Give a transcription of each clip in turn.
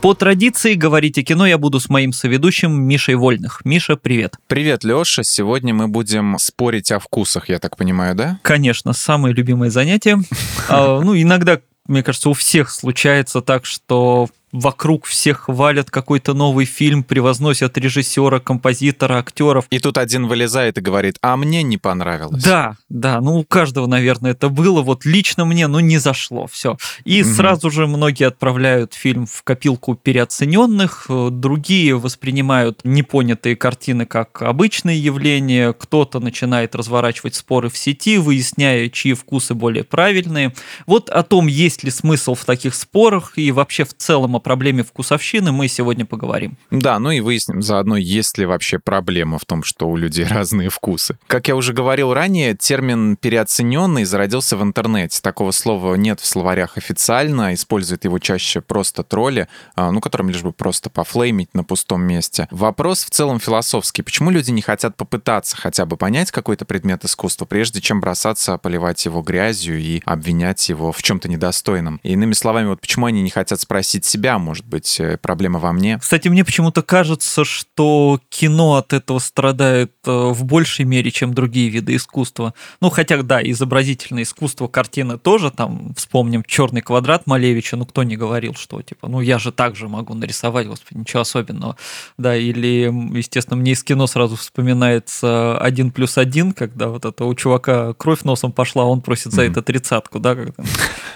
По традиции говорить о кино я буду с моим соведущим Мишей Вольных. Миша, привет. Привет, Леша. Сегодня мы будем спорить о вкусах, я так понимаю, да? Конечно, самое любимое занятие. А, ну, иногда мне кажется, у всех случается так, что вокруг всех хвалят какой-то новый фильм, превозносят режиссера, композитора, актеров. И тут один вылезает и говорит, а мне не понравилось. Да, да, ну у каждого, наверное, это было. Вот лично мне, ну не зашло, все. И угу. сразу же многие отправляют фильм в копилку переоцененных, э, другие воспринимают непонятые картины как обычные явления, кто-то начинает разворачивать споры в сети, выясняя, чьи вкусы более правильные. Вот о том, есть ли смысл в таких спорах и вообще в целом о проблеме вкусовщины мы сегодня поговорим. Да, ну и выясним заодно, есть ли вообще проблема в том, что у людей разные вкусы. Как я уже говорил ранее, термин «переоцененный» зародился в интернете. Такого слова нет в словарях официально, используют его чаще просто тролли, а, ну, которым лишь бы просто пофлеймить на пустом месте. Вопрос в целом философский. Почему люди не хотят попытаться хотя бы понять какой-то предмет искусства, прежде чем бросаться поливать его грязью и обвинять его в чем-то недостойном? Иными словами, вот почему они не хотят спросить себя, себя, может быть, э, проблема во мне. Кстати, мне почему-то кажется, что кино от этого страдает э, в большей мере, чем другие виды искусства. Ну, хотя, да, изобразительное искусство, картины тоже, там, вспомним «Черный квадрат» Малевича, ну, кто не говорил, что, типа, ну, я же также могу нарисовать, господи, ничего особенного. Да, или, естественно, мне из кино сразу вспоминается «Один плюс один», когда вот это у чувака кровь носом пошла, он просит за это тридцатку, да, как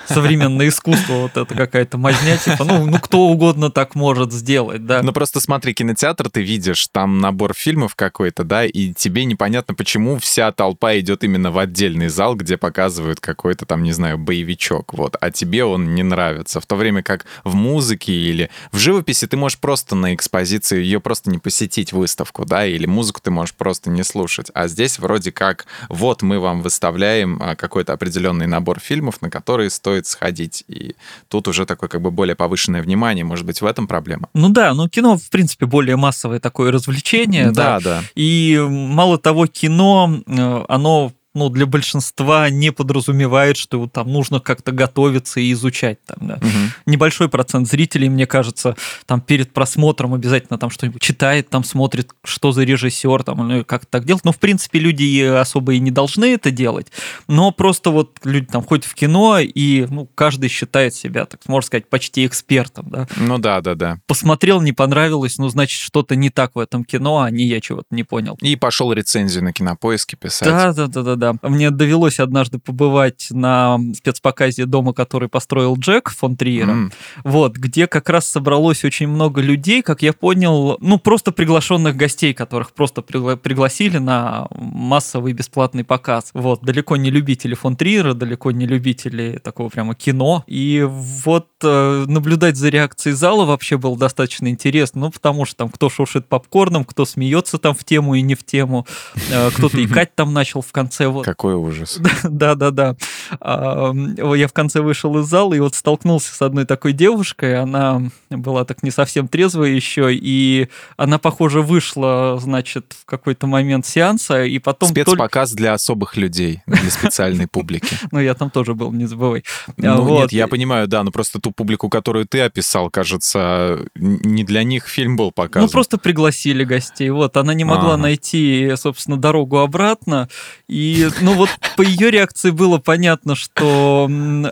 современное искусство, вот это какая-то мазня, типа, ну, ну, кто угодно так может сделать, да. Ну просто смотри, кинотеатр ты видишь, там набор фильмов какой-то, да, и тебе непонятно, почему вся толпа идет именно в отдельный зал, где показывают какой-то там, не знаю, боевичок, вот, а тебе он не нравится. В то время как в музыке или в живописи ты можешь просто на экспозицию ее просто не посетить выставку, да, или музыку ты можешь просто не слушать. А здесь вроде как вот мы вам выставляем а, какой-то определенный набор фильмов, на которые стоит сходить. И тут уже такое как бы более повышенное внимание внимание, может быть, в этом проблема? Ну да, ну кино, в принципе, более массовое такое развлечение. Да, да. да. И мало того, кино, э, оно ну, для большинства не подразумевает, что там нужно как-то готовиться и изучать. Там, да. угу. Небольшой процент зрителей, мне кажется, там перед просмотром обязательно там что-нибудь читает, там смотрит, что за режиссер, там, ну, как так делать. Ну, в принципе, люди особо и не должны это делать, но просто вот люди там ходят в кино, и ну, каждый считает себя, так можно сказать, почти экспертом. Да. Ну да, да, да. Посмотрел, не понравилось, ну, значит, что-то не так в этом кино, а не я чего-то не понял. И пошел рецензию на кинопоиске писать. Да, да, да, да, да. Мне довелось однажды побывать на спецпоказе дома, который построил Джек фон Триера, mm. вот, где как раз собралось очень много людей, как я понял, ну, просто приглашенных гостей, которых просто пригла- пригласили на массовый бесплатный показ. Вот, далеко не любители фон Триера, далеко не любители такого прямо кино. И вот наблюдать за реакцией зала вообще было достаточно интересно, ну, потому что там кто шуршит попкорном, кто смеется там в тему и не в тему, э, кто-то икать там начал в конце. Вот. Какой ужас. Да-да-да. Я в конце вышел из зала и вот столкнулся с одной такой девушкой. Она была так не совсем трезвая еще, и она, похоже, вышла, значит, в какой-то момент сеанса, и потом... Спецпоказ только... для особых людей, для специальной публики. Ну, я там тоже был, не забывай. Ну, нет, я понимаю, да, но просто ту публику, которую ты описал, кажется, не для них фильм был показан. Ну, просто пригласили гостей. Вот, она не могла найти, собственно, дорогу обратно, и ну вот по ее реакции было понятно, что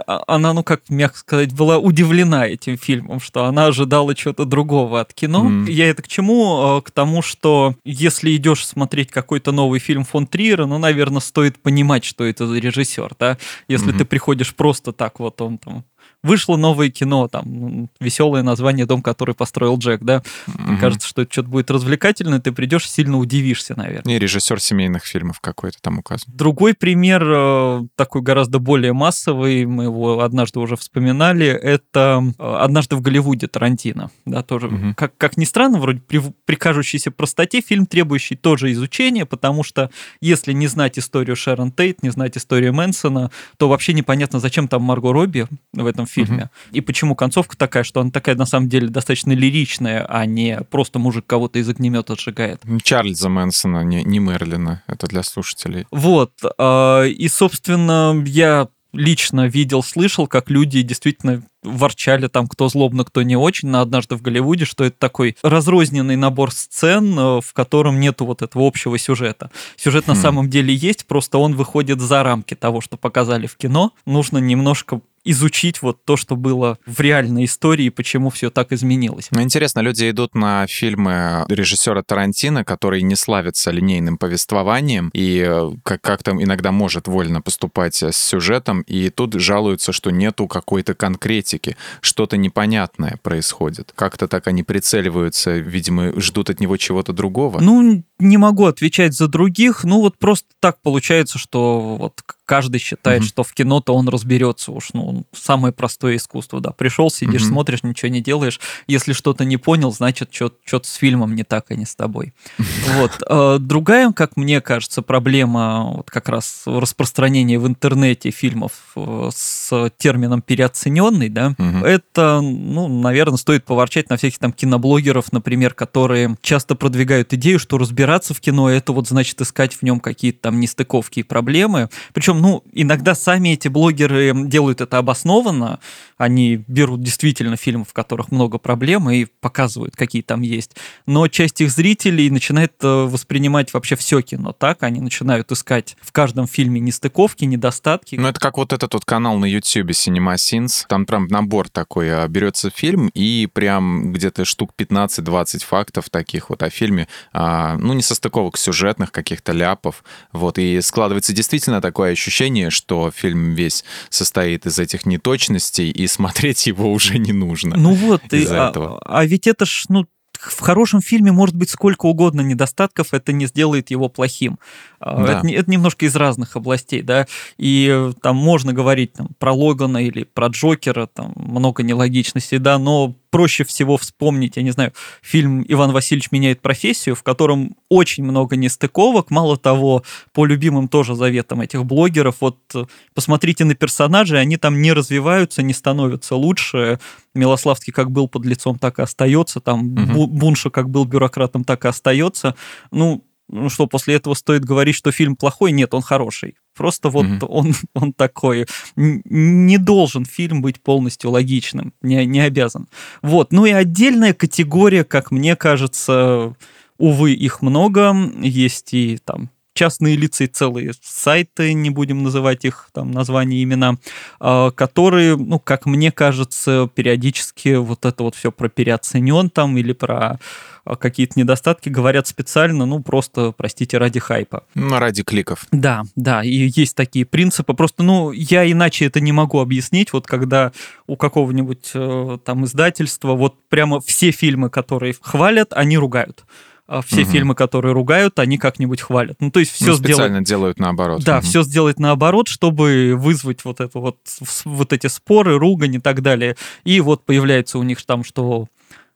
а, она, ну как мягко сказать, была удивлена этим фильмом, что она ожидала чего-то другого от кино. Mm. Я это к чему? А, к тому, что если идешь смотреть какой-то новый фильм фон Триера, ну, наверное, стоит понимать, что это за режиссер, да? Если mm-hmm. ты приходишь просто так, вот он там вышло новое кино, там, веселое название «Дом, который построил Джек», да, угу. Кажется, что это что-то будет развлекательное, ты придешь, сильно удивишься, наверное. И режиссер семейных фильмов какой-то там указан. Другой пример, э, такой гораздо более массовый, мы его однажды уже вспоминали, это э, «Однажды в Голливуде» Тарантино, да, тоже, угу. как, как ни странно, вроде при, при кажущейся простоте, фильм, требующий тоже изучения, потому что если не знать историю Шерон Тейт, не знать историю Мэнсона, то вообще непонятно, зачем там Марго Робби в этом фильме. Угу. И почему концовка такая, что она такая на самом деле достаточно лиричная, а не просто мужик кого-то из огнемета сжигает. Чарльза Мэнсона, не, не Мерлина. Это для слушателей. Вот. А, и, собственно, я лично видел, слышал, как люди действительно ворчали там, кто злобно, кто не очень, на «Однажды в Голливуде», что это такой разрозненный набор сцен, э, в котором нету вот этого общего сюжета. Сюжет хм. на самом деле есть, просто он выходит за рамки того, что показали в кино. Нужно немножко изучить вот то, что было в реальной истории, почему все так изменилось. Ну, интересно, люди идут на фильмы режиссера Тарантино, который не славится линейным повествованием и э, как, как там иногда может вольно поступать с сюжетом, и тут жалуются, что нету какой-то конкретики, что-то непонятное происходит. Как-то так они прицеливаются, видимо, ждут от него чего-то другого. Ну, не могу отвечать за других, ну вот просто так получается, что вот каждый считает, mm-hmm. что в кино-то он разберется уж, ну, самое простое искусство, да. Пришел, сидишь, mm-hmm. смотришь, ничего не делаешь. Если что-то не понял, значит, что-то с фильмом не так, а не с тобой. Вот. Э, другая, как мне кажется, проблема вот как раз распространения в интернете фильмов э, с термином переоцененный, да, mm-hmm. это, ну, наверное, стоит поворчать на всяких там киноблогеров, например, которые часто продвигают идею, что разбираться в кино, это вот значит искать в нем какие-то там нестыковки и проблемы. Причем ну, иногда сами эти блогеры делают это обоснованно. Они берут действительно фильмы, в которых много проблем, и показывают, какие там есть. Но часть их зрителей начинает э, воспринимать вообще все кино так. Они начинают искать в каждом фильме нестыковки, недостатки. Ну, это как вот этот вот канал на YouTube Cinema Sins. Там прям набор такой. А, берется фильм, и прям где-то штук 15-20 фактов таких вот о фильме. А, ну, не состыковок сюжетных каких-то ляпов. Вот, и складывается действительно такое ощущение, ощущение, что фильм весь состоит из этих неточностей, и смотреть его уже не нужно. Ну вот, и, а, этого. а ведь это ж, ну, в хорошем фильме может быть сколько угодно недостатков, это не сделает его плохим. А, да. Это, это немножко из разных областей, да, и э, там можно говорить там, про Логана или про Джокера, там много нелогичностей, да, но проще всего вспомнить, я не знаю, фильм «Иван Васильевич меняет профессию», в котором очень много нестыковок, мало того, по любимым тоже заветам этих блогеров, вот э, посмотрите на персонажей, они там не развиваются, не становятся лучше, Милославский как был под лицом, так и остается, там угу. Бунша как был бюрократом, так и остается, ну, ну что, после этого стоит говорить, что фильм плохой? Нет, он хороший. Просто вот mm-hmm. он, он такой. Не должен фильм быть полностью логичным, не, не обязан. Вот. Ну и отдельная категория, как мне кажется, увы, их много. Есть и там частные лица и целые сайты, не будем называть их там названия, имена, а, которые, ну, как мне кажется, периодически вот это вот все про переоценен там или про а, какие-то недостатки говорят специально, ну, просто, простите, ради хайпа. Ну, ради кликов. Да, да, и есть такие принципы. Просто, ну, я иначе это не могу объяснить. Вот когда у какого-нибудь э, там издательства вот прямо все фильмы, которые хвалят, они ругают. А все угу. фильмы, которые ругают, они как-нибудь хвалят. Ну, то есть все ну, специально сделать... делают наоборот. Да, угу. все сделать наоборот, чтобы вызвать вот это вот, вот эти споры, ругань и так далее. И вот появляется у них там, что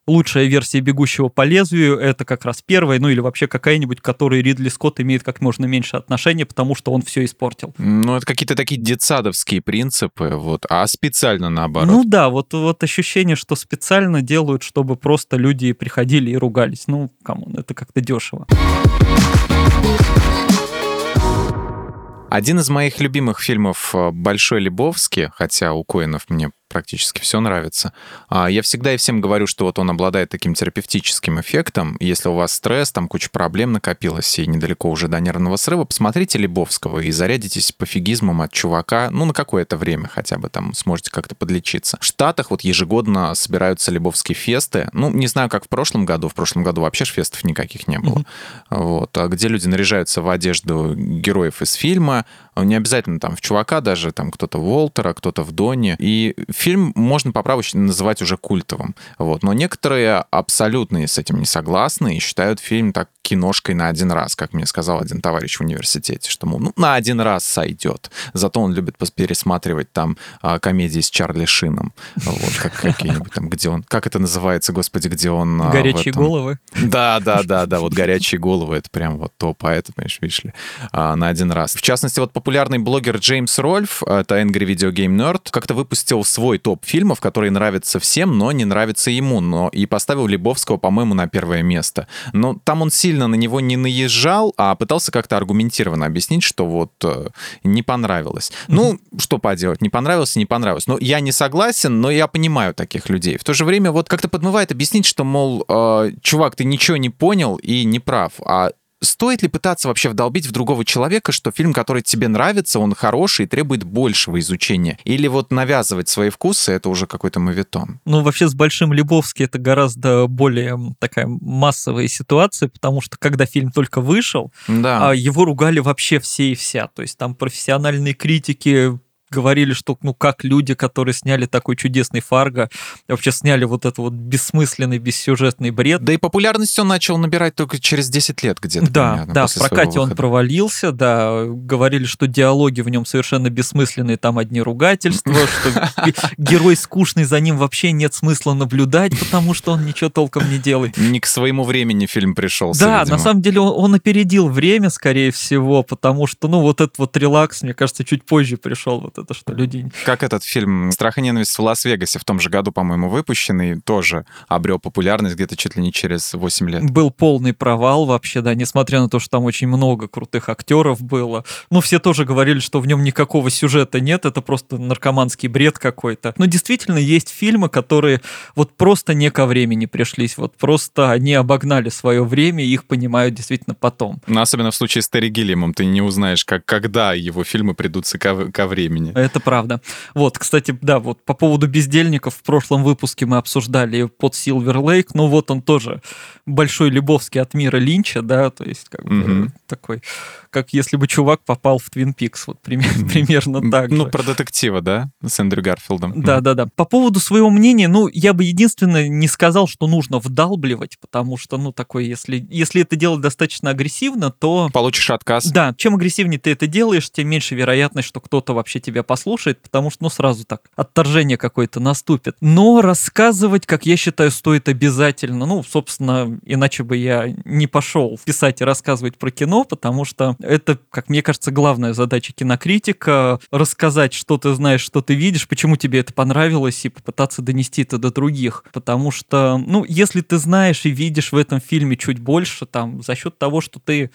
лучшая версия «Бегущего по лезвию» — это как раз первая, ну или вообще какая-нибудь, к которой Ридли Скотт имеет как можно меньше отношения, потому что он все испортил. Ну, это какие-то такие детсадовские принципы, вот, а специально наоборот. Ну да, вот, вот ощущение, что специально делают, чтобы просто люди приходили и ругались. Ну, кому это как-то дешево. Один из моих любимых фильмов э, «Большой Лебовский», хотя у Коинов мне практически все нравится. А, я всегда и всем говорю, что вот он обладает таким терапевтическим эффектом. Если у вас стресс, там куча проблем накопилось, и недалеко уже до нервного срыва, посмотрите Лебовского и зарядитесь пофигизмом от чувака, ну, на какое-то время хотя бы там сможете как-то подлечиться. В Штатах вот ежегодно собираются Лебовские фесты. Ну, не знаю, как в прошлом году. В прошлом году вообще ж фестов никаких не было. Mm-hmm. Вот. А где люди наряжаются в одежду героев из фильма, Не обязательно там в чувака даже, там кто-то в Уолтера, кто-то в Доне. И фильм можно по праву называть уже культовым. Вот. Но некоторые абсолютно с этим не согласны и считают фильм так киношкой на один раз, как мне сказал один товарищ в университете, что, мол, ну, на один раз сойдет. Зато он любит пересматривать там а, комедии с Чарли Шином. Вот, как какие-нибудь там, где он... Как это называется, господи, где он... А, горячие головы? Да, да, да, да, вот горячие головы, это прям вот а это, понимаешь, видишь ли, а, на один раз. В частности, вот популярный блогер Джеймс Рольф, это Angry Video Game Nerd, как-то выпустил свой топ фильмов, которые нравятся всем, но не нравятся ему, но и поставил Лебовского, по-моему, на первое место. Но там он сильно на него не наезжал, а пытался как-то аргументированно объяснить, что вот э, не понравилось. Mm-hmm. Ну, что поделать, не понравилось, не понравилось. Но я не согласен, но я понимаю таких людей. В то же время вот как-то подмывает объяснить, что, мол, э, чувак, ты ничего не понял и не прав, а стоит ли пытаться вообще вдолбить в другого человека, что фильм, который тебе нравится, он хороший и требует большего изучения? Или вот навязывать свои вкусы, это уже какой-то мавитон? Ну, вообще с Большим Лебовски это гораздо более такая массовая ситуация, потому что когда фильм только вышел, да. А, его ругали вообще все и вся. То есть там профессиональные критики говорили, что ну как люди, которые сняли такой чудесный Фарго, вообще сняли вот этот вот бессмысленный, бессюжетный бред. Да и популярность он начал набирать только через 10 лет где-то. Да, примерно, да, в прокате он провалился, да, говорили, что диалоги в нем совершенно бессмысленные, там одни ругательства, что герой скучный, за ним вообще нет смысла наблюдать, потому что он ничего толком не делает. Не к своему времени фильм пришел. Да, на самом деле он опередил время, скорее всего, потому что, ну, вот этот вот релакс, мне кажется, чуть позже пришел вот это, что люди... Как этот фильм «Страх и ненависть» в Лас-Вегасе в том же году, по-моему, выпущенный, тоже обрел популярность где-то чуть ли не через 8 лет. Был полный провал вообще, да, несмотря на то, что там очень много крутых актеров было. Ну, все тоже говорили, что в нем никакого сюжета нет, это просто наркоманский бред какой-то. Но действительно есть фильмы, которые вот просто не ко времени пришлись, вот просто они обогнали свое время, и их понимают действительно потом. Ну, особенно в случае с Терри Гиллимом, ты не узнаешь, как, когда его фильмы придутся ко, ко времени. Это правда. Вот, кстати, да, вот по поводу бездельников в прошлом выпуске мы обсуждали под Silver Lake, ну вот он тоже большой Любовский от мира Линча, да, то есть как mm-hmm. бы такой как если бы чувак попал в Твин Пикс, вот примерно, примерно так Ну, про детектива, да, с Эндрю Гарфилдом. Да-да-да. По поводу своего мнения, ну, я бы единственное не сказал, что нужно вдалбливать, потому что, ну, такой, если, если это делать достаточно агрессивно, то... Получишь отказ. Да, чем агрессивнее ты это делаешь, тем меньше вероятность, что кто-то вообще тебя послушает, потому что, ну, сразу так, отторжение какое-то наступит. Но рассказывать, как я считаю, стоит обязательно. Ну, собственно, иначе бы я не пошел писать и рассказывать про кино, потому что это, как мне кажется, главная задача кинокритика — рассказать, что ты знаешь, что ты видишь, почему тебе это понравилось, и попытаться донести это до других. Потому что, ну, если ты знаешь и видишь в этом фильме чуть больше, там, за счет того, что ты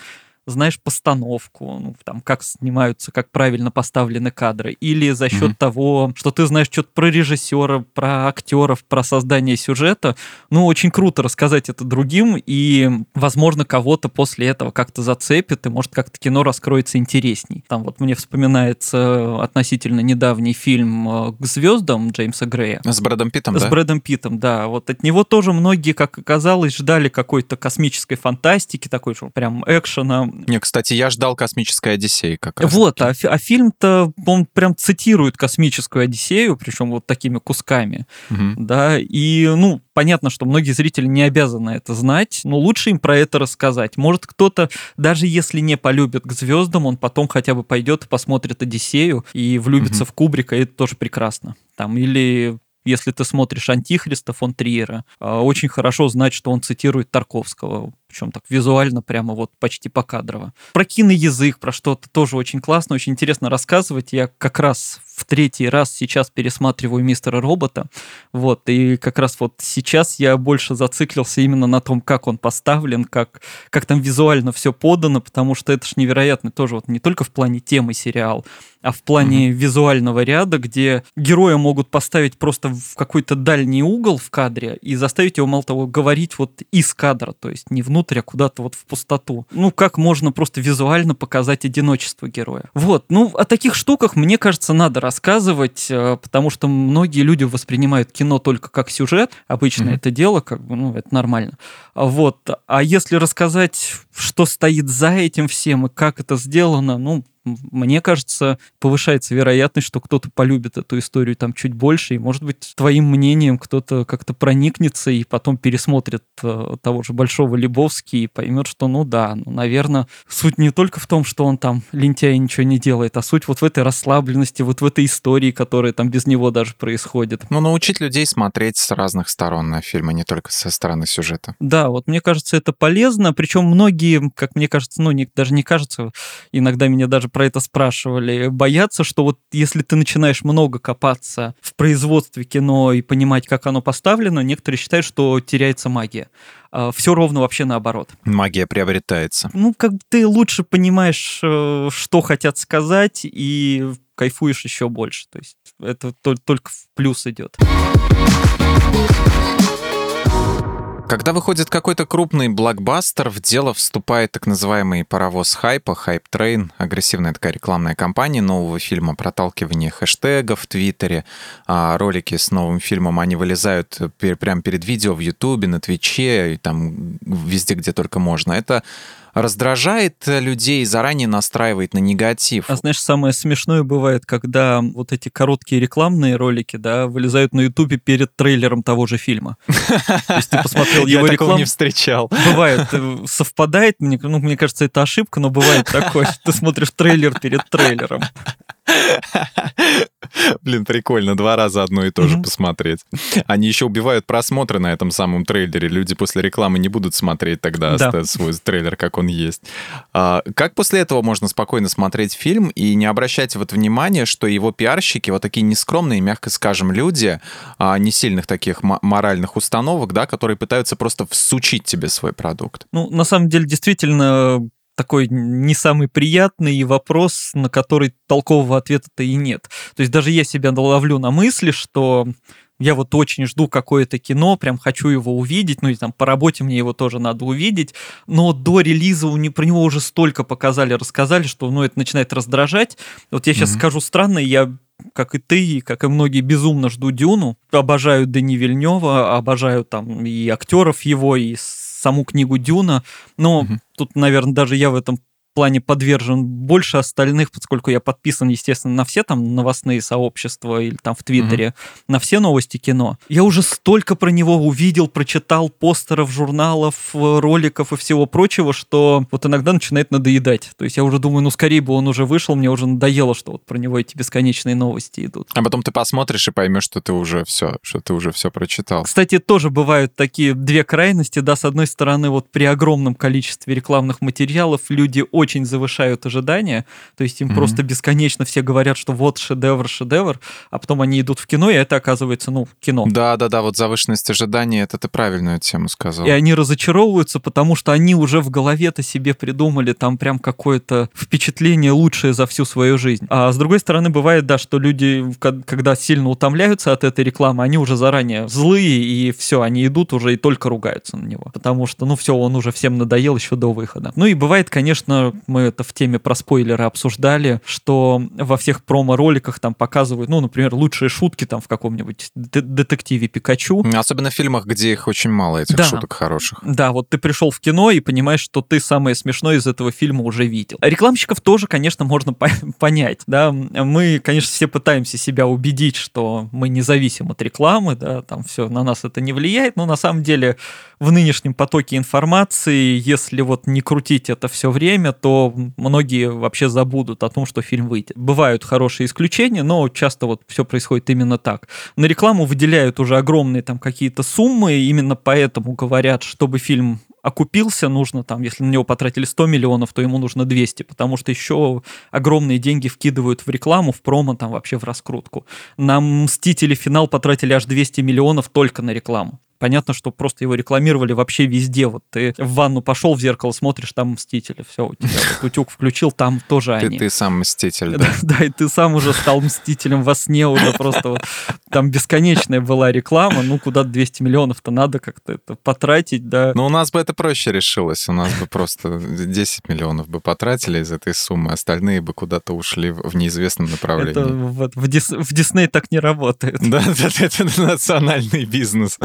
знаешь постановку, ну, там, как снимаются, как правильно поставлены кадры, или за счет mm-hmm. того, что ты знаешь что-то про режиссера, про актеров, про создание сюжета, ну, очень круто рассказать это другим, и, возможно, кого-то после этого как-то зацепит, и, может, как-то кино раскроется интересней. Там вот мне вспоминается относительно недавний фильм э, «К звездам» Джеймса Грея. С Брэдом Питтом, С да? Брэдом Питтом, да. Вот от него тоже многие, как оказалось, ждали какой-то космической фантастики, такой же прям экшена, не, кстати, я ждал «Космической Одиссеи» как раз. Вот, а, а фильм-то, он прям цитирует «Космическую Одиссею», причем вот такими кусками, угу. да, и, ну, понятно, что многие зрители не обязаны это знать, но лучше им про это рассказать. Может, кто-то, даже если не полюбит к звездам, он потом хотя бы пойдет и посмотрит «Одиссею» и влюбится угу. в Кубрика, и это тоже прекрасно. Там, или если ты смотришь «Антихриста» фон Триера, а, очень хорошо знать, что он цитирует Тарковского причем так визуально прямо вот почти покадрово. Про киноязык, про что-то тоже очень классно, очень интересно рассказывать. Я как раз в третий раз сейчас пересматриваю «Мистера Робота», вот, и как раз вот сейчас я больше зациклился именно на том, как он поставлен, как, как там визуально все подано, потому что это ж невероятно тоже вот не только в плане темы сериал, а в плане mm-hmm. визуального ряда, где героя могут поставить просто в какой-то дальний угол в кадре и заставить его, мало того, говорить вот из кадра, то есть не внутрь внутрь, а куда-то вот в пустоту. Ну, как можно просто визуально показать одиночество героя. Вот, ну, о таких штуках, мне кажется, надо рассказывать, э, потому что многие люди воспринимают кино только как сюжет. Обычно mm-hmm. это дело, как бы, ну, это нормально. Вот, а если рассказать, что стоит за этим всем и как это сделано, ну, мне кажется, повышается вероятность, что кто-то полюбит эту историю там чуть больше, и, может быть, твоим мнением кто-то как-то проникнется и потом пересмотрит э, того же Большого Лебовски и поймет, что, ну да, ну, наверное, суть не только в том, что он там лентяй ничего не делает, а суть вот в этой расслабленности, вот в этой истории, которая там без него даже происходит. Ну, научить людей смотреть с разных сторон на фильмы, не только со стороны сюжета. Да, вот мне кажется, это полезно, причем многие, как мне кажется, ну, не, даже не кажется, иногда меня даже про это спрашивали, боятся, что вот если ты начинаешь много копаться в производстве кино и понимать, как оно поставлено, некоторые считают, что теряется магия. А, Все ровно вообще наоборот. Магия приобретается. Ну, как ты лучше понимаешь, э, что хотят сказать, и кайфуешь еще больше. То есть это только в плюс идет. Когда выходит какой-то крупный блокбастер, в дело вступает так называемый паровоз хайпа, hype train, агрессивная такая рекламная кампания нового фильма, проталкивание хэштегов в Твиттере, а ролики с новым фильмом, они вылезают прямо перед видео в Ютубе, на Твиче, и там везде, где только можно. Это раздражает людей, заранее настраивает на негатив. А знаешь, самое смешное бывает, когда вот эти короткие рекламные ролики, да, вылезают на Ютубе перед трейлером того же фильма. То есть ты посмотрел его рекламу. не встречал. Бывает, э, совпадает, мне, ну, мне кажется, это ошибка, но бывает такое, что ты смотришь трейлер перед трейлером. Блин, прикольно, два раза одно и то же посмотреть. Они еще убивают просмотры на этом самом трейлере. Люди после рекламы не будут смотреть тогда да. свой трейлер, как он есть. А, как после этого можно спокойно смотреть фильм и не обращать вот внимания, что его пиарщики, вот такие нескромные, мягко скажем, люди, а, не сильных таких моральных установок, да, которые пытаются просто всучить тебе свой продукт? Ну, на самом деле, действительно, такой не самый приятный вопрос, на который толкового ответа-то и нет. То есть даже я себя ловлю на мысли, что я вот очень жду какое-то кино, прям хочу его увидеть, ну и там по работе мне его тоже надо увидеть, но до релиза у не, про него уже столько показали, рассказали, что ну это начинает раздражать. Вот я сейчас mm-hmm. скажу странно, я как и ты, как и многие, безумно жду Дюну. Обожаю Дани Вильнева, обожаю там и актеров его, и саму книгу Дюна. Но угу. тут, наверное, даже я в этом плане подвержен больше остальных, поскольку я подписан, естественно, на все там новостные сообщества или там в Твиттере, mm-hmm. на все новости кино. Я уже столько про него увидел, прочитал постеров, журналов, роликов и всего прочего, что вот иногда начинает надоедать. То есть я уже думаю, ну скорее бы он уже вышел, мне уже надоело, что вот про него эти бесконечные новости идут. А потом ты посмотришь и поймешь, что ты уже все, что ты уже все прочитал. Кстати, тоже бывают такие две крайности, да, с одной стороны, вот при огромном количестве рекламных материалов люди очень очень завышают ожидания, то есть им mm-hmm. просто бесконечно все говорят, что вот шедевр, шедевр, а потом они идут в кино, и это оказывается, ну, кино. Да-да-да, вот завышенность ожиданий, это ты правильную тему сказал. И они разочаровываются, потому что они уже в голове-то себе придумали там прям какое-то впечатление лучшее за всю свою жизнь. А с другой стороны, бывает, да, что люди, когда сильно утомляются от этой рекламы, они уже заранее злые, и все, они идут уже и только ругаются на него. Потому что, ну, все, он уже всем надоел еще до выхода. Ну и бывает, конечно, мы это в теме про спойлеры обсуждали, что во всех промо-роликах там показывают, ну, например, лучшие шутки там в каком-нибудь детективе Пикачу. Особенно в фильмах, где их очень мало, этих да. шуток хороших. Да, вот ты пришел в кино и понимаешь, что ты самое смешное из этого фильма уже видел. Рекламщиков тоже, конечно, можно понять, да. Мы, конечно, все пытаемся себя убедить, что мы не зависим от рекламы, да, там все, на нас это не влияет, но на самом деле в нынешнем потоке информации, если вот не крутить это все время, то многие вообще забудут о том, что фильм выйдет. Бывают хорошие исключения, но часто вот все происходит именно так. На рекламу выделяют уже огромные там какие-то суммы, именно поэтому говорят, чтобы фильм окупился, нужно там, если на него потратили 100 миллионов, то ему нужно 200, потому что еще огромные деньги вкидывают в рекламу, в промо, там вообще в раскрутку. На «Мстители. Финал» потратили аж 200 миллионов только на рекламу. Понятно, что просто его рекламировали вообще везде. Вот ты в ванну пошел, в зеркало смотришь, там Мстители. Все, у тебя вот утюг включил, там тоже они. Ты, ты сам Мститель, да? Да, и ты сам уже стал Мстителем во сне уже просто вот. Там бесконечная была реклама, ну куда 200 миллионов-то надо как-то это потратить, да. Ну у нас бы это проще решилось, у нас бы просто 10 миллионов бы потратили из этой суммы, остальные бы куда-то ушли в неизвестном направлении. Это вот в, Дис, в Дисней так не работает. Да, это национальный бизнес.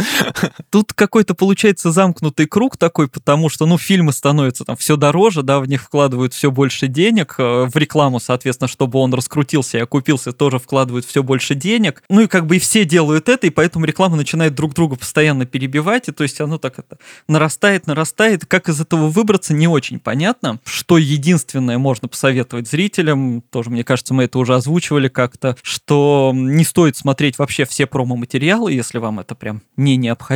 Тут какой-то получается замкнутый круг такой, потому что, ну, фильмы становятся там все дороже, да, в них вкладывают все больше денег, э, в рекламу, соответственно, чтобы он раскрутился и окупился, тоже вкладывают все больше денег. Ну и как бы и все делают это, и поэтому реклама начинает друг друга постоянно перебивать, и то есть оно так это нарастает, нарастает. Как из этого выбраться, не очень понятно. Что единственное можно посоветовать зрителям, тоже, мне кажется, мы это уже озвучивали как-то, что не стоит смотреть вообще все промо-материалы, если вам это прям не необходимо.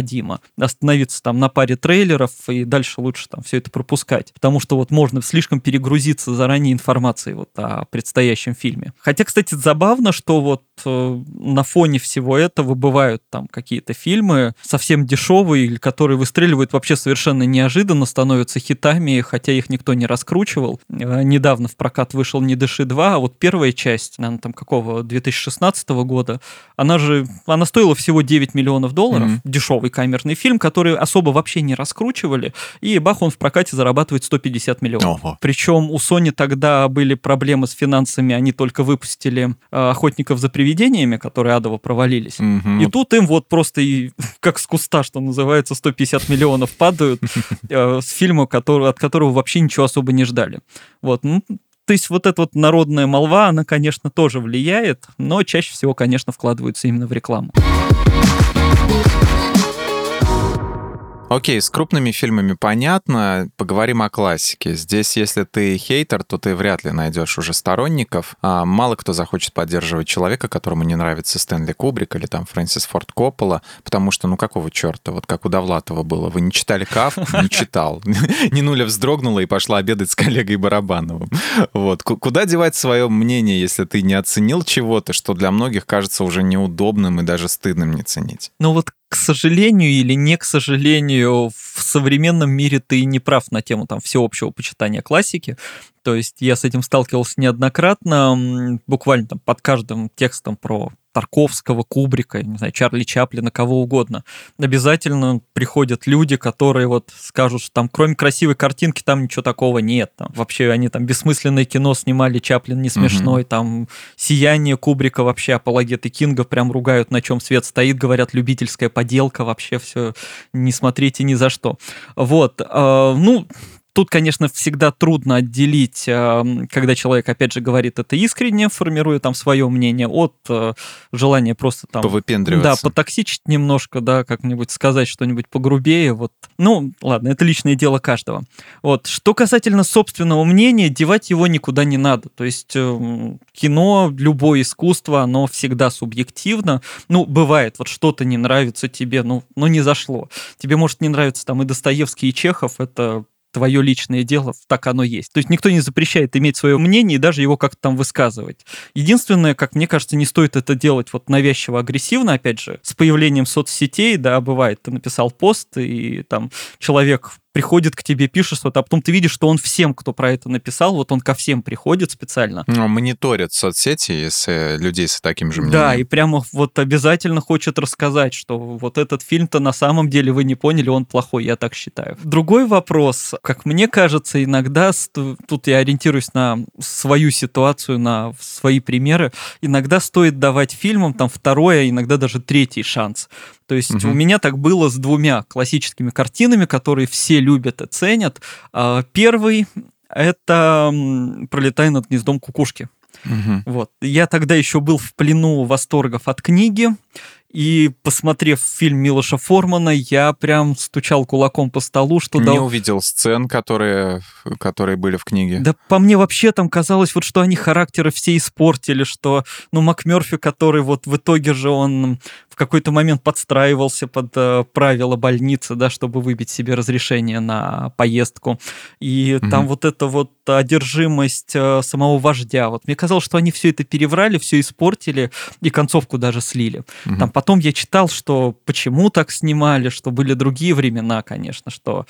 Остановиться там на паре трейлеров, и дальше лучше там все это пропускать. Потому что вот можно слишком перегрузиться заранее информацией вот о предстоящем фильме. Хотя, кстати, забавно, что вот на фоне всего этого бывают там какие-то фильмы совсем дешевые, которые выстреливают вообще совершенно неожиданно, становятся хитами, хотя их никто не раскручивал. Э, недавно в прокат вышел «Не дыши 2», а вот первая часть, наверное, там какого, 2016 года, она же, она стоила всего 9 миллионов долларов, mm-hmm. дешевый камерный фильм, который особо вообще не раскручивали, и бах, он в прокате зарабатывает 150 миллионов. Ого. Причем у Sony тогда были проблемы с финансами, они только выпустили э, «Охотников за привидениями», которые адово провалились. Mm-hmm. И тут им вот просто и, как с куста, что называется, 150 миллионов падают э, с фильма, который, от которого вообще ничего особо не ждали. Вот, ну, то есть вот эта вот народная молва, она, конечно, тоже влияет, но чаще всего, конечно, вкладываются именно в рекламу. Окей, с крупными фильмами понятно. Поговорим о классике. Здесь, если ты хейтер, то ты вряд ли найдешь уже сторонников. А мало кто захочет поддерживать человека, которому не нравится Стэнли Кубрик или там Фрэнсис Форд Коппола, потому что, ну какого черта, вот как у Довлатова было. Вы не читали Кав? Не читал. Нинуля вздрогнула и пошла обедать с коллегой Барабановым. Вот. Куда девать свое мнение, если ты не оценил чего-то, что для многих кажется уже неудобным и даже стыдным не ценить? Ну вот к сожалению или не к сожалению, в современном мире ты не прав на тему там всеобщего почитания классики. То есть я с этим сталкивался неоднократно, буквально там под каждым текстом про Тарковского, Кубрика, не знаю, Чарли Чаплина, кого угодно. Обязательно приходят люди, которые вот скажут, что там кроме красивой картинки там ничего такого нет. Там, вообще они там бессмысленное кино снимали, Чаплин не смешной, угу. там «Сияние» Кубрика вообще апологеты Кинга прям ругают, на чем свет стоит, говорят, любительская поделка, вообще все не смотрите ни за что. Вот, э, ну, Тут, конечно, всегда трудно отделить, эм, когда человек, опять же, говорит это искренне, формируя там свое мнение, от э, желания просто там... Повыпендриваться. Да, потоксичить немножко, да, как-нибудь сказать что-нибудь погрубее, вот. Ну, ладно, это личное дело каждого. Вот. Что касательно собственного мнения, девать его никуда не надо. То есть эм, кино, любое искусство, оно всегда субъективно. Ну, бывает, вот что-то не нравится тебе, ну, ну не зашло. Тебе может не нравиться там и Достоевский, и Чехов, это твое личное дело, так оно есть. То есть никто не запрещает иметь свое мнение и даже его как-то там высказывать. Единственное, как мне кажется, не стоит это делать вот навязчиво агрессивно, опять же, с появлением соцсетей, да, бывает, ты написал пост, и там человек приходит к тебе, пишет что-то, а потом ты видишь, что он всем, кто про это написал, вот он ко всем приходит специально. Ну, мониторит соцсети с э, людей с таким же мнением. Да, и прямо вот обязательно хочет рассказать, что вот этот фильм-то на самом деле вы не поняли, он плохой, я так считаю. Другой вопрос, как мне кажется, иногда, тут я ориентируюсь на свою ситуацию, на свои примеры, иногда стоит давать фильмам там второй, а иногда даже третий шанс. То есть угу. у меня так было с двумя классическими картинами, которые все любят и ценят. А, первый это «Пролетая над гнездом кукушки». Угу. Вот. Я тогда еще был в плену восторгов от книги. И посмотрев фильм Милоша Формана, я прям стучал кулаком по столу, что... Не да... увидел сцен, которые, которые были в книге. Да по мне вообще там казалось, вот что они характеры все испортили, что, ну, МакМерфи, который вот в итоге же он какой-то момент подстраивался под э, правила больницы, да, чтобы выбить себе разрешение на поездку. И угу. там вот эта вот одержимость э, самого вождя. Вот мне казалось, что они все это переврали, все испортили и концовку даже слили. Угу. Там потом я читал, что почему так снимали, что были другие времена, конечно, что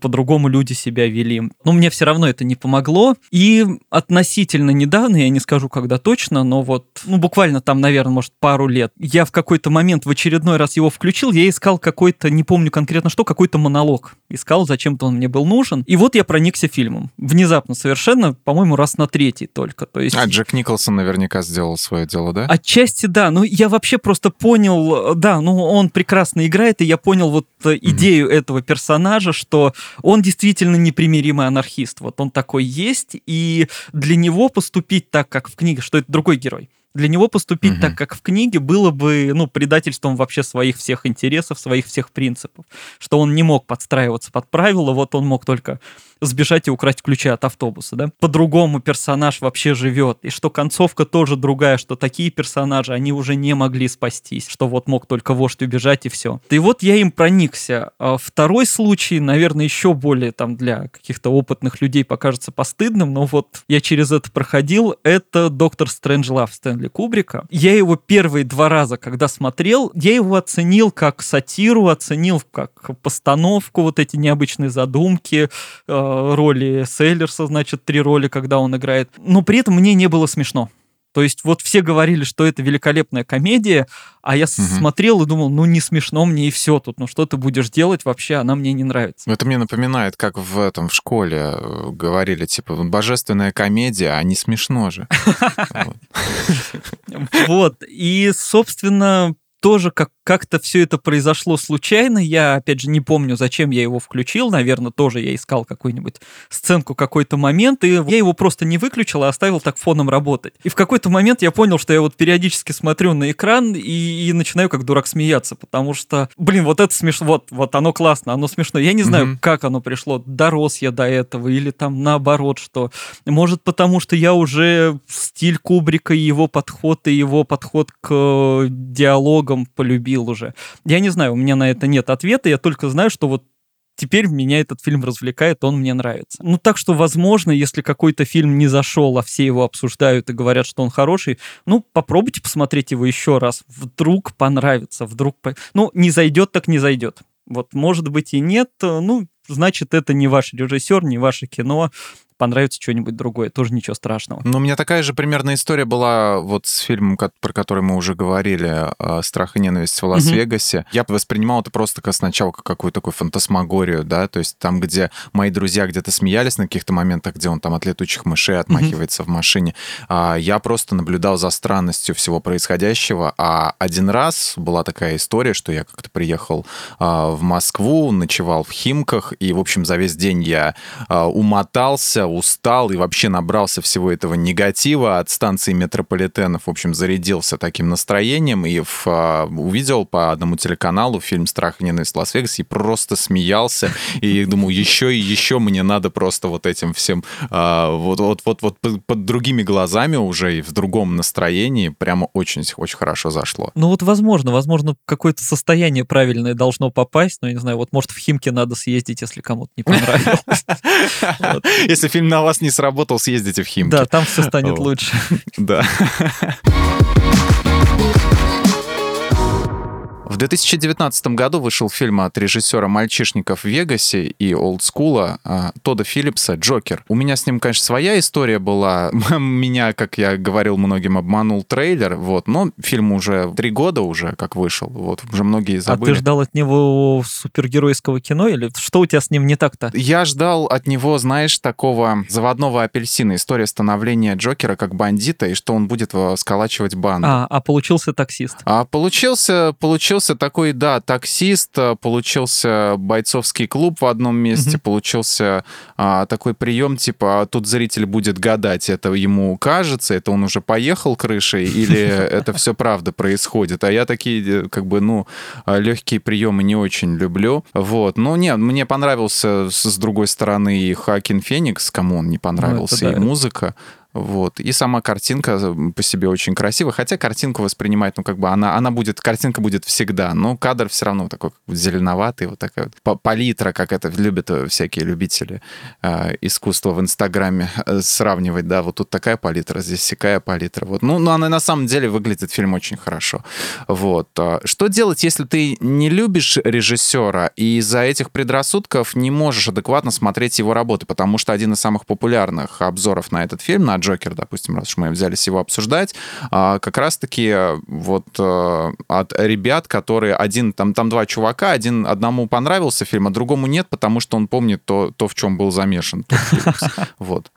по-другому люди себя вели. Но мне все равно это не помогло. И относительно недавно, я не скажу, когда точно, но вот, ну, буквально там, наверное, может, пару лет, я в какой-то момент момент в очередной раз его включил, я искал какой-то, не помню конкретно что, какой-то монолог. Искал, зачем-то он мне был нужен. И вот я проникся фильмом. Внезапно совершенно, по-моему, раз на третий только. То есть... А Джек Николсон наверняка сделал свое дело, да? Отчасти да. Ну, я вообще просто понял, да, ну, он прекрасно играет, и я понял вот mm-hmm. идею этого персонажа, что он действительно непримиримый анархист. Вот он такой есть, и для него поступить так, как в книге, что это другой герой для него поступить угу. так, как в книге, было бы ну, предательством вообще своих всех интересов, своих всех принципов. Что он не мог подстраиваться под правила, вот он мог только сбежать и украсть ключи от автобуса, да. По-другому персонаж вообще живет, и что концовка тоже другая, что такие персонажи, они уже не могли спастись, что вот мог только вождь убежать и все. И вот я им проникся. А второй случай, наверное, еще более там для каких-то опытных людей покажется постыдным, но вот я через это проходил, это «Доктор Стрэнджлав» Стэнли Кубрика. Я его первые два раза, когда смотрел, я его оценил как сатиру, оценил как постановку, вот эти необычные задумки, э, роли Сейлерса, значит, три роли, когда он играет. Но при этом мне не было смешно. То есть вот все говорили, что это великолепная комедия, а я угу. смотрел и думал, ну не смешно мне и все тут, ну что ты будешь делать вообще, она мне не нравится. Это мне напоминает, как в этом в школе э, говорили, типа, божественная комедия, а не смешно же. Вот, и, собственно, тоже как как-то все это произошло случайно. Я, опять же, не помню, зачем я его включил. Наверное, тоже я искал какую-нибудь сценку, какой-то момент, и я его просто не выключил, а оставил так фоном работать. И в какой-то момент я понял, что я вот периодически смотрю на экран и, и начинаю как дурак смеяться, потому что, блин, вот это смешно, вот, вот оно классно, оно смешно. Я не знаю, mm-hmm. как оно пришло, дорос я до этого, или там наоборот, что. Может, потому что я уже стиль Кубрика его подход, и его подход к диалогам полюбил полюбил уже. Я не знаю, у меня на это нет ответа, я только знаю, что вот теперь меня этот фильм развлекает, он мне нравится. Ну, так что, возможно, если какой-то фильм не зашел, а все его обсуждают и говорят, что он хороший, ну, попробуйте посмотреть его еще раз. Вдруг понравится, вдруг... Ну, не зайдет, так не зайдет. Вот, может быть, и нет, ну, значит, это не ваш режиссер, не ваше кино, понравится что-нибудь другое, тоже ничего страшного. Ну, у меня такая же примерная история была вот с фильмом, про который мы уже говорили, а, «Страх и ненависть в Лас-Вегасе». Угу. Я воспринимал это просто как сначала как какую-то такую фантасмагорию, да, то есть там, где мои друзья где-то смеялись на каких-то моментах, где он там от летучих мышей отмахивается угу. в машине, а я просто наблюдал за странностью всего происходящего, а один раз была такая история, что я как-то приехал а, в Москву, ночевал в Химках, и, в общем, за весь день я а, устал и вообще набрался всего этого негатива от станции метрополитенов. В общем, зарядился таким настроением и в, а, увидел по одному телеканалу фильм «Страх и ненависть в Лас-Вегасе» и просто смеялся. И думаю, еще и еще мне надо просто вот этим всем а, вот, вот, вот, вот под, под другими глазами уже и в другом настроении прямо очень, очень хорошо зашло. Ну вот возможно, возможно, какое-то состояние правильное должно попасть, но, я не знаю, вот может в Химке надо съездить, если кому-то не понравилось. Если фильм на вас не сработал, съездите в Химки. Да, там все станет лучше. Да. В 2019 году вышел фильм от режиссера «Мальчишников в Вегасе» и «Олдскула» Тода Филлипса «Джокер». У меня с ним, конечно, своя история была. Меня, как я говорил, многим обманул трейлер, вот, но фильм уже три года уже как вышел, вот, уже многие забыли. А ты ждал от него супергеройского кино или что у тебя с ним не так-то? Я ждал от него, знаешь, такого заводного апельсина, история становления Джокера как бандита, и что он будет сколачивать банду. А, а получился таксист? А получился, получился получился такой, да, таксист, э, получился бойцовский клуб в одном месте, mm-hmm. получился а, такой прием, типа, а тут зритель будет гадать, это ему кажется, это он уже поехал крышей, или это все правда происходит. А я такие, э, как бы, ну, а, легкие приемы не очень люблю. Вот. Ну, нет, мне понравился, с другой стороны, и Хакин Феникс, кому он не понравился, ну, и музыка. Вот. И сама картинка э, по себе очень красивая, хотя картинку воспринимать, ну, как бы она, она будет, картинка будет всегда, но кадр все равно такой как зеленоватый, вот такая вот палитра, как это любят э, всякие любители э, искусства в Инстаграме э, сравнивать, да, вот тут такая палитра, здесь всякая палитра. Вот. Ну, но она на самом деле выглядит фильм очень хорошо. Вот. А что делать, если ты не любишь режиссера и из-за этих предрассудков не можешь адекватно смотреть его работы, потому что один из самых популярных обзоров на этот фильм, на Джокер, допустим, раз уж мы взялись его обсуждать, а, как раз-таки вот э, от ребят, которые один, там, там два чувака, один одному понравился фильм, а другому нет, потому что он помнит то, то в чем был замешан. Вот.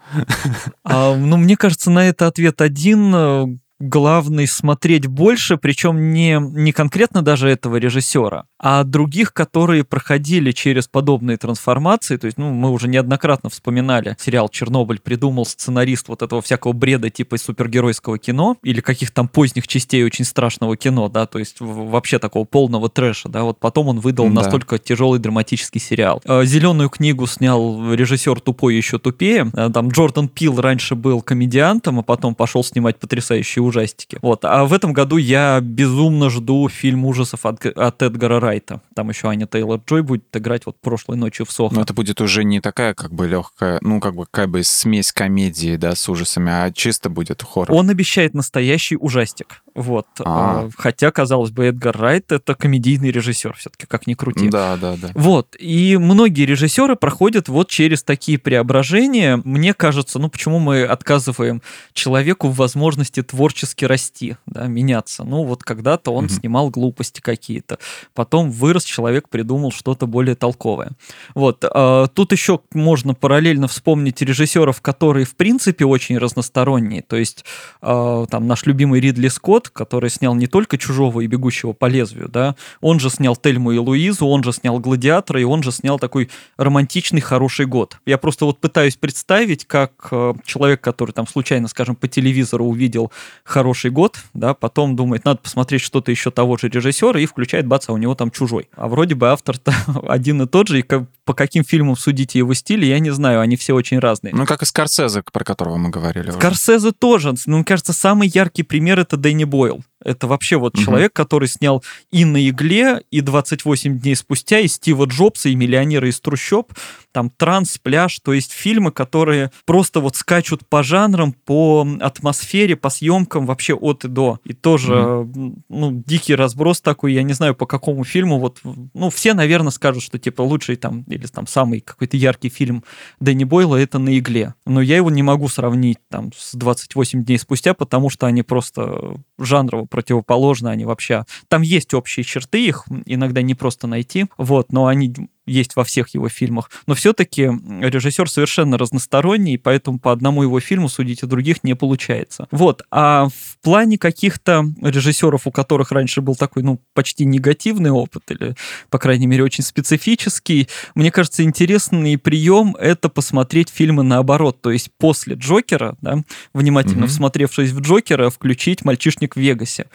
А, ну, мне кажется, на это ответ один главный смотреть больше, причем не, не конкретно даже этого режиссера, а других, которые проходили через подобные трансформации. То есть, ну, мы уже неоднократно вспоминали сериал «Чернобыль» придумал сценарист вот этого всякого бреда типа супергеройского кино или каких-то там поздних частей очень страшного кино, да, то есть вообще такого полного трэша, да, вот потом он выдал да. настолько тяжелый драматический сериал. А, Зеленую книгу снял режиссер «Тупой еще тупее». А, там Джордан Пил раньше был комедиантом, а потом пошел снимать потрясающие ужастики. Вот. А в этом году я безумно жду фильм ужасов от, от Эдгара Райта. Там еще Аня Тейлор-Джой будет играть вот прошлой ночью в Сохо. Но это будет уже не такая как бы легкая, ну как бы как бы смесь комедии, да, с ужасами, а чисто будет хоррор. Он обещает настоящий ужастик. Вот. А. а. Хотя, казалось бы, Эдгар Райт это комедийный режиссер, все-таки, как ни крути. Да, да, да. Вот. И многие режиссеры проходят вот через такие преображения. Мне кажется, ну почему мы отказываем человеку в возможности творчески расти, да, меняться? Ну вот когда-то он угу. снимал глупости какие-то, потом вырос человек, придумал что-то более толковое. Вот. А, тут еще можно параллельно вспомнить режиссеров, которые в принципе очень разносторонние. То есть а, там наш любимый Ридли Скотт, который снял не только «Чужого» и «Бегущего по лезвию», да, он же снял «Тельму и Луизу», он же снял «Гладиатора», и он же снял такой романтичный хороший год. Я просто вот пытаюсь представить, как э, человек, который там случайно, скажем, по телевизору увидел «Хороший год», да, потом думает, надо посмотреть что-то еще того же режиссера, и включает, бац, а у него там «Чужой». А вроде бы автор-то один и тот же, и как, по каким фильмам судите его стиль, я не знаю, они все очень разные. Ну, как и Скорсезе, про которого мы говорили. Скорсезе уже. тоже. Ну, мне кажется, самый яркий пример — это Дэнни boil. Это вообще вот угу. человек, который снял и на игле, и 28 дней спустя, и Стива Джобса, и миллионера из трущоб, там транс, пляж, то есть фильмы, которые просто вот скачут по жанрам, по атмосфере, по съемкам вообще от и до. И тоже, угу. ну, дикий разброс такой, я не знаю, по какому фильму, вот, ну, все, наверное, скажут, что, типа, лучший там, или там самый какой-то яркий фильм Дэнни Бойла это на игле. Но я его не могу сравнить там с 28 дней спустя, потому что они просто жанрово противоположны, они вообще... Там есть общие черты, их иногда не просто найти, вот, но они есть во всех его фильмах. Но все-таки режиссер совершенно разносторонний, поэтому по одному его фильму судить о других не получается. Вот. А в плане каких-то режиссеров, у которых раньше был такой, ну, почти негативный опыт, или, по крайней мере, очень специфический, мне кажется, интересный прием — это посмотреть фильмы наоборот, то есть после Джокера, да, внимательно mm-hmm. всмотревшись в Джокера, включить «Мальчишник в Вегасе».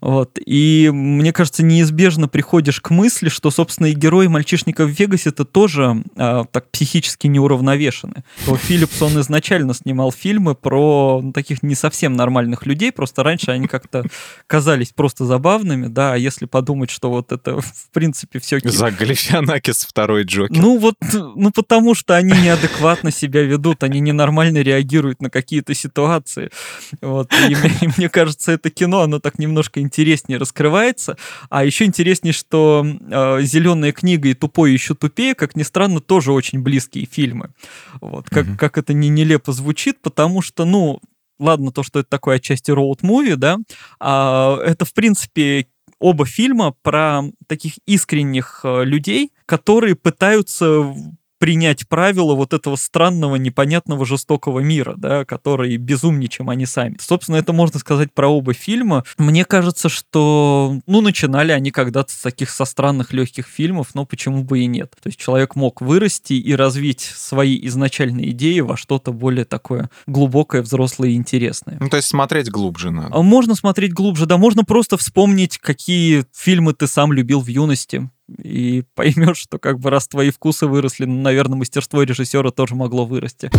Вот. И мне кажется, неизбежно приходишь к мысли, что, собственно, и герои мальчишника в Вегасе это тоже а, так психически неуравновешены. То Филлипс, он изначально снимал фильмы про ну, таких не совсем нормальных людей, просто раньше они как-то казались просто забавными, да, а если подумать, что вот это, в принципе, все... За Галифианакис второй Джокер. Ну вот, ну потому что они неадекватно себя ведут, они ненормально реагируют на какие-то ситуации. Вот. И, и мне кажется, это кино, оно так немножко интереснее раскрывается. А еще интереснее, что э, «Зеленая книга» и «Тупой еще тупее», как ни странно, тоже очень близкие фильмы. Вот. Как, mm-hmm. как это не нелепо звучит, потому что, ну, ладно, то, что это такое отчасти роуд-муви, да, а это, в принципе, оба фильма про таких искренних э, людей, которые пытаются принять правила вот этого странного, непонятного, жестокого мира, да, который безумнее, чем они сами. Собственно, это можно сказать про оба фильма. Мне кажется, что, ну, начинали они когда-то с таких со странных легких фильмов, но почему бы и нет. То есть человек мог вырасти и развить свои изначальные идеи во что-то более такое глубокое, взрослое и интересное. Ну, то есть смотреть глубже надо. А можно смотреть глубже, да, можно просто вспомнить, какие фильмы ты сам любил в юности и поймешь, что как бы раз твои вкусы выросли, ну, наверное, мастерство режиссера тоже могло вырасти.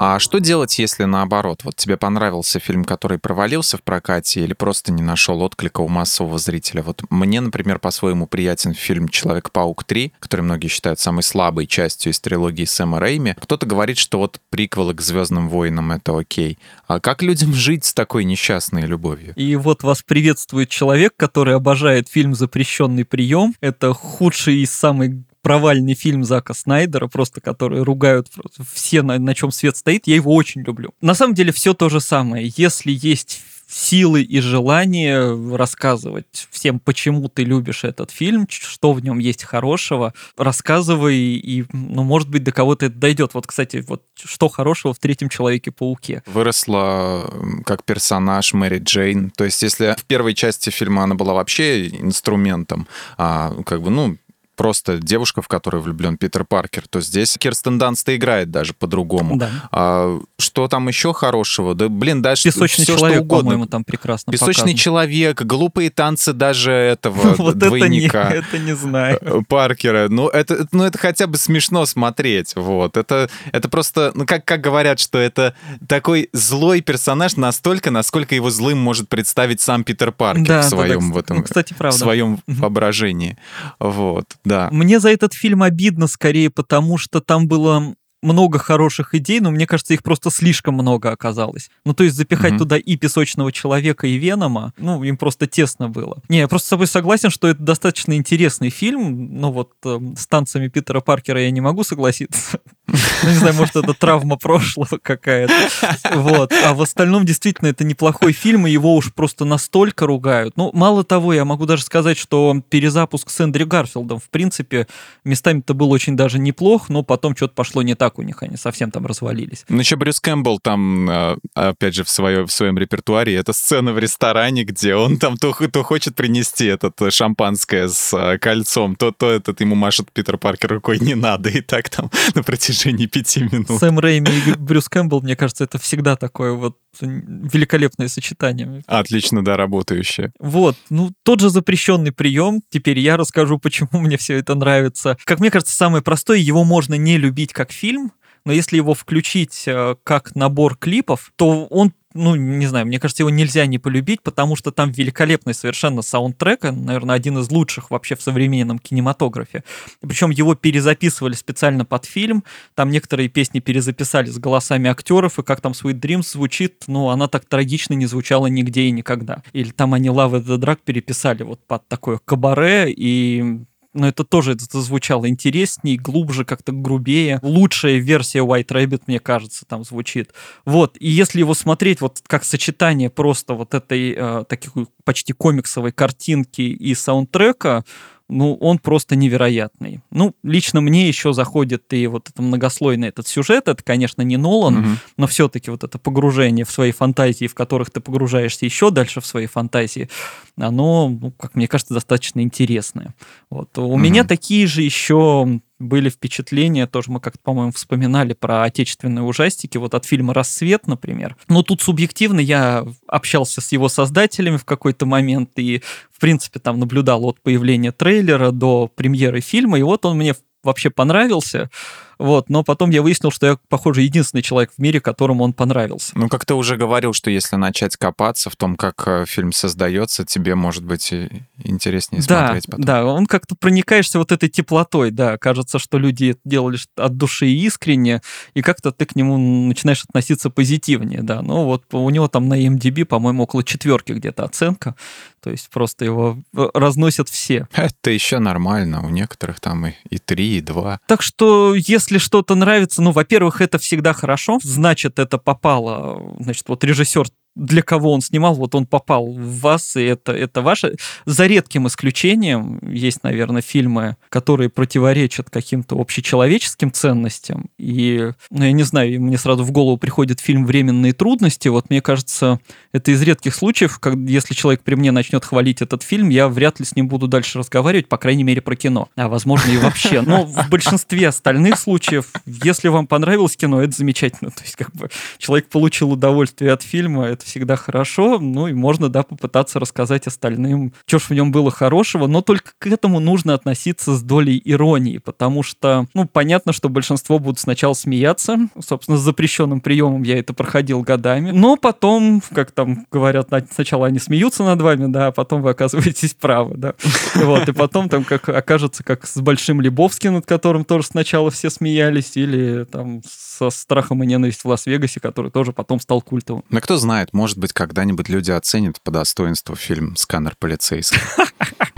А что делать, если наоборот? Вот тебе понравился фильм, который провалился в прокате или просто не нашел отклика у массового зрителя? Вот мне, например, по-своему приятен фильм «Человек-паук 3», который многие считают самой слабой частью из трилогии Сэма Рэйми. Кто-то говорит, что вот приквелы к «Звездным войнам» — это окей. А как людям жить с такой несчастной любовью? И вот вас приветствует человек, который обожает фильм «Запрещенный прием». Это худший и самый провальный фильм Зака Снайдера, просто который ругают все, на, на чем свет стоит, я его очень люблю. На самом деле все то же самое. Если есть силы и желание рассказывать всем, почему ты любишь этот фильм, что в нем есть хорошего, рассказывай, и, ну, может быть, до кого-то это дойдет. Вот, кстати, вот что хорошего в третьем Человеке-пауке? Выросла как персонаж Мэри Джейн. То есть, если в первой части фильма она была вообще инструментом, а, как бы, ну, просто девушка, в которую влюблен Питер Паркер, то здесь Кирстен Данст играет даже по-другому. Да. А, что там еще хорошего? Да, блин, даже Песочный все, человек, что угодно. по-моему, там прекрасно Песочный показан. человек, глупые танцы даже этого вот двойника. Это не, это не знаю. Э, Паркера. Ну это, ну, это хотя бы смешно смотреть. Вот. Это, это просто, ну, как, как говорят, что это такой злой персонаж настолько, насколько его злым может представить сам Питер Паркер да, в своем, да, да. в этом, Кстати, правда. в своем воображении. Вот. Да. Мне за этот фильм обидно скорее, потому что там было много хороших идей, но мне кажется, их просто слишком много оказалось. Ну, то есть запихать mm-hmm. туда и песочного человека, и Венома, ну, им просто тесно было. Не, я просто с тобой согласен, что это достаточно интересный фильм. Ну, вот э, с танцами Питера Паркера я не могу согласиться. Ну, не знаю, может, это травма прошлого какая-то. Вот. А в остальном, действительно, это неплохой фильм, и его уж просто настолько ругают. Ну, мало того, я могу даже сказать, что перезапуск с Эндрю Гарфилдом, в принципе, местами-то был очень даже неплох, но потом что-то пошло не так у них, они совсем там развалились. Ну, еще Брюс Кэмпбелл там, а, опять же, в, свое, в своем репертуаре, это сцена в ресторане, где он там то, то хочет принести этот э, шампанское с а, кольцом, то, то этот ему машет Питер Паркер рукой, не надо, и так там на протяжении пяти минут. Сэм Рэйми и Брюс Кэмпбелл, мне кажется, это всегда такое вот великолепное сочетание. Отлично, да, работающее. Вот, ну, тот же запрещенный прием. Теперь я расскажу, почему мне все это нравится. Как мне кажется, самое простое, его можно не любить как фильм, но если его включить э, как набор клипов, то он ну, не знаю, мне кажется, его нельзя не полюбить, потому что там великолепный совершенно саундтрек, наверное, один из лучших вообще в современном кинематографе. Причем его перезаписывали специально под фильм, там некоторые песни перезаписали с голосами актеров, и как там Sweet Dreams звучит, ну, она так трагично не звучала нигде и никогда. Или там они Love the Drag переписали вот под такое кабаре, и но это тоже это звучало интереснее, глубже, как-то грубее. Лучшая версия White Rabbit, мне кажется, там звучит. Вот, и если его смотреть вот как сочетание просто вот этой э, такой почти комиксовой картинки и саундтрека, ну, он просто невероятный. Ну, лично мне еще заходит и вот это многослойный этот сюжет, это, конечно, не Нолан, угу. но все-таки вот это погружение в свои фантазии, в которых ты погружаешься еще дальше в свои фантазии, оно, ну, как мне кажется, достаточно интересное. Вот. У угу. меня такие же еще были впечатления, тоже мы как-то, по-моему, вспоминали про отечественные ужастики, вот от фильма «Рассвет», например. Но тут субъективно я общался с его создателями в какой-то момент и, в принципе, там наблюдал от появления трейлера до премьеры фильма, и вот он мне вообще понравился. Вот, но потом я выяснил, что я, похоже, единственный человек в мире, которому он понравился. Ну, как ты уже говорил, что если начать копаться в том, как э, фильм создается, тебе, может быть, интереснее да, смотреть потом. Да, он как-то проникаешься вот этой теплотой, да, кажется, что люди это делали от души искренне, и как-то ты к нему начинаешь относиться позитивнее, да. Ну, вот у него там на MDB, по-моему, около четверки где-то оценка, то есть просто его э, разносят все. Это еще нормально, у некоторых там и, и три, и два. Так что, если если что-то нравится, ну, во-первых, это всегда хорошо, значит, это попало, значит, вот режиссер для кого он снимал, вот он попал в вас, и это, это ваше. За редким исключением есть, наверное, фильмы, которые противоречат каким-то общечеловеческим ценностям. И, ну, я не знаю, мне сразу в голову приходит фильм «Временные трудности». Вот мне кажется, это из редких случаев, как, если человек при мне начнет хвалить этот фильм, я вряд ли с ним буду дальше разговаривать, по крайней мере, про кино. А, возможно, и вообще. Но в большинстве остальных случаев, если вам понравилось кино, это замечательно. То есть, как бы, человек получил удовольствие от фильма, это всегда хорошо, ну и можно, да, попытаться рассказать остальным, что ж в нем было хорошего, но только к этому нужно относиться с долей иронии, потому что, ну, понятно, что большинство будут сначала смеяться, собственно, с запрещенным приемом я это проходил годами, но потом, как там говорят, сначала они смеются над вами, да, а потом вы оказываетесь правы, да, вот, и потом там как окажется, как с Большим Лебовским, над которым тоже сначала все смеялись, или там со Страхом и ненависть в Лас-Вегасе, который тоже потом стал культовым. Ну, кто знает, может быть, когда-нибудь люди оценят по достоинству фильм «Сканер полицейский».